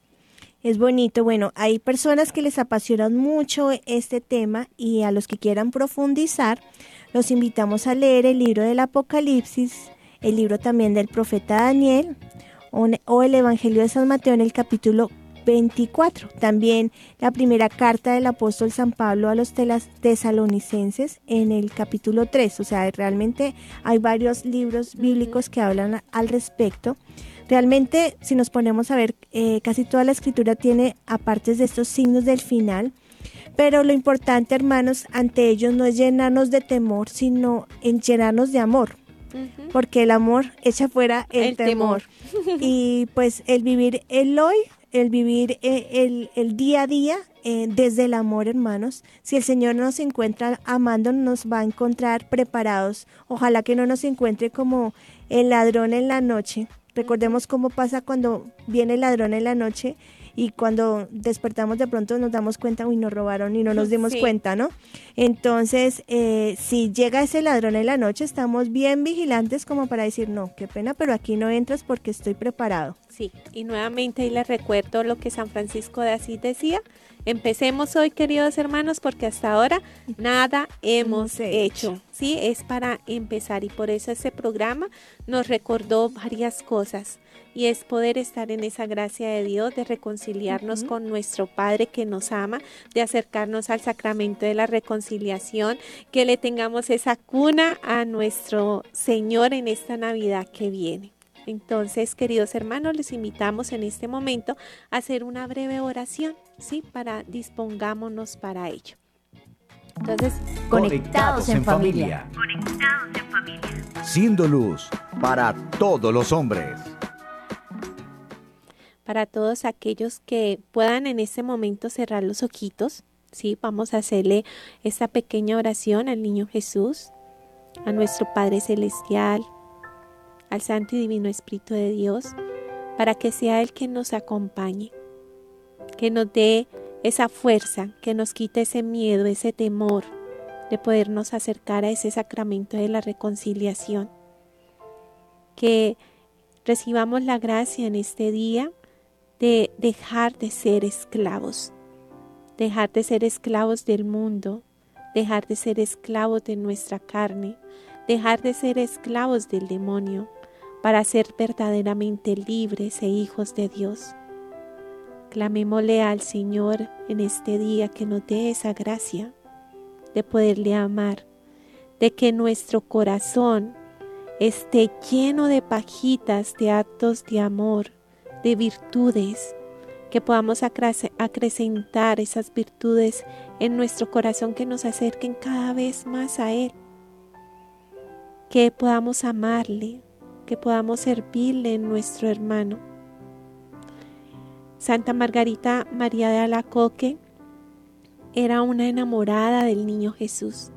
Es bonito, bueno, hay personas que les apasionan mucho este tema y a los que quieran profundizar, los invitamos a leer el libro del Apocalipsis el libro también del profeta Daniel o el Evangelio de San Mateo en el capítulo 24. También la primera carta del apóstol San Pablo a los tesalonicenses en el capítulo 3. O sea, realmente hay varios libros bíblicos que hablan al respecto. Realmente, si nos ponemos a ver, eh, casi toda la escritura tiene aparte de estos signos del final. Pero lo importante, hermanos, ante ellos no es llenarnos de temor, sino en llenarnos de amor porque el amor echa fuera el, temor. y pues el vivir el hoy el vivir eh, el, el día a día eh, desde el amor, hermanos. Si el Señor nos encuentra amando, nos va a encontrar preparados. Ojalá que no nos encuentre como el ladrón en la noche. Recordemos cómo pasa cuando viene el ladrón en la noche y cuando despertamos de pronto nos damos cuenta, uy, nos robaron y no nos dimos Sí. cuenta, ¿no? Entonces, eh, si llega ese ladrón en la noche, estamos bien vigilantes como para decir, no, qué pena, pero aquí no entras porque estoy preparado. Sí, y nuevamente ahí les recuerdo lo que San Francisco de Asís decía. Empecemos hoy, queridos hermanos, porque hasta ahora nada hemos Hemos hecho. hecho. Sí, es para empezar y por eso este programa nos recordó varias cosas y es poder estar en esa gracia de Dios, de reconciliarnos con nuestro Padre que nos ama, de acercarnos al sacramento de la reconciliación, que le tengamos esa cuna a nuestro Señor en esta Navidad que viene. Entonces, queridos hermanos, les invitamos en este momento a hacer una breve oración, ¿sí? Para dispongámonos para ello. Entonces, Conectados en familia. Siendo luz para todos los hombres. Para todos aquellos que puedan en este momento cerrar los ojitos, ¿sí? Vamos a hacerle esta pequeña oración al niño Jesús, a nuestro Padre Celestial, al Santo y Divino Espíritu de Dios, para que sea Él quien nos acompañe, que nos dé esa fuerza, que nos quite ese miedo, ese temor de podernos acercar a ese sacramento de la reconciliación. Que recibamos la gracia en este día de dejar de ser esclavos, dejar de ser esclavos del mundo, dejar de ser esclavos de nuestra carne, dejar de ser esclavos del demonio, para ser verdaderamente libres e hijos de Dios. Clamémosle al Señor en este día que nos dé esa gracia de poderle amar, de que nuestro corazón esté lleno de pajitas de actos de amor, de virtudes, que podamos acrece- acrecentar esas virtudes en nuestro corazón que nos acerquen cada vez más a Él, que podamos amarle, que podamos servirle en nuestro hermano. Santa Margarita María de Alacoque era una enamorada del niño Jesús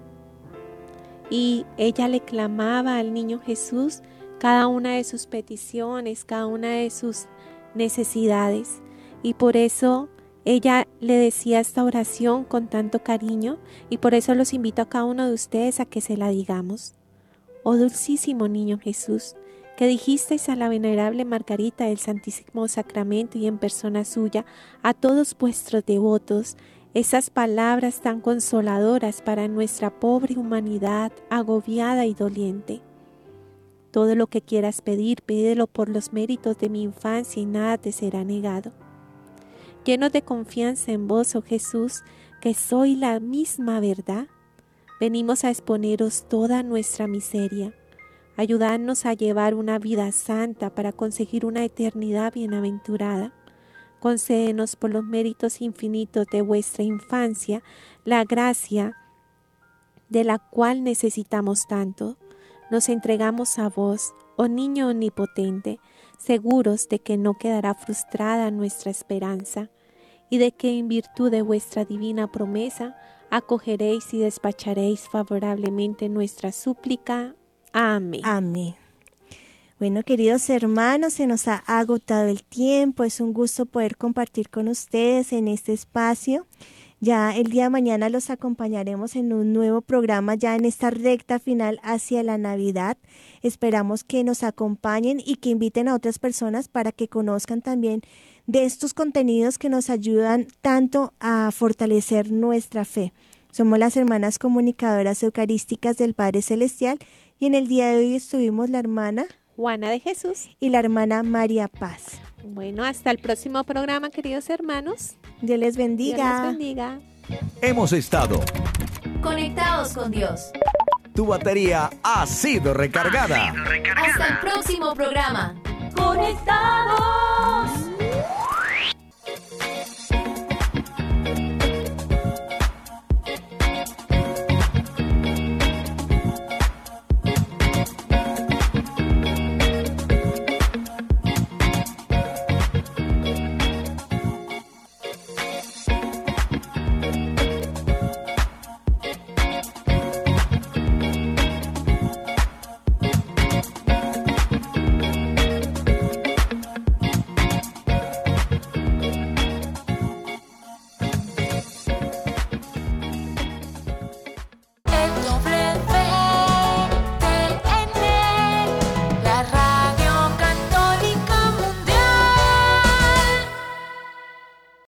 y ella le clamaba al niño Jesús cada una de sus peticiones, cada una de sus necesidades y por eso ella le decía esta oración con tanto cariño y por eso los invito a cada uno de ustedes a que se la digamos. Oh dulcísimo niño Jesús, que dijisteis a la venerable Margarita del Santísimo Sacramento y en persona suya a todos vuestros devotos esas palabras tan consoladoras para nuestra pobre humanidad agobiada y doliente. Todo lo que quieras pedir, pídelo por los méritos de mi infancia y nada te será negado. Llenos de confianza en vos, oh Jesús, que soy la misma verdad, venimos a exponeros toda nuestra miseria. Ayudadnos a llevar una vida santa para conseguir una eternidad bienaventurada. Concédenos por los méritos infinitos de vuestra infancia la gracia de la cual necesitamos tanto. Nos entregamos a vos, oh niño omnipotente, seguros de que no quedará frustrada nuestra esperanza y de que en virtud de vuestra divina promesa acogeréis y despacharéis favorablemente nuestra súplica. Amén. Amén. Bueno, queridos hermanos, se nos ha agotado el tiempo. Es un gusto poder compartir con ustedes en este espacio. Ya el día de mañana los acompañaremos en un nuevo programa, ya en esta recta final hacia la Navidad. Esperamos que nos acompañen y que inviten a otras personas para que conozcan también de estos contenidos que nos ayudan tanto a fortalecer nuestra fe. Somos las hermanas comunicadoras eucarísticas del Padre Celestial y en el día de hoy estuvimos la hermana Juana de Jesús. y la hermana María Paz. Bueno, hasta el próximo programa, queridos hermanos. Dios les Dios bendiga. les bendiga. Hemos estado. Conectados con Dios. Tu batería ha sido recargada. Hasta el próximo programa. Conectados.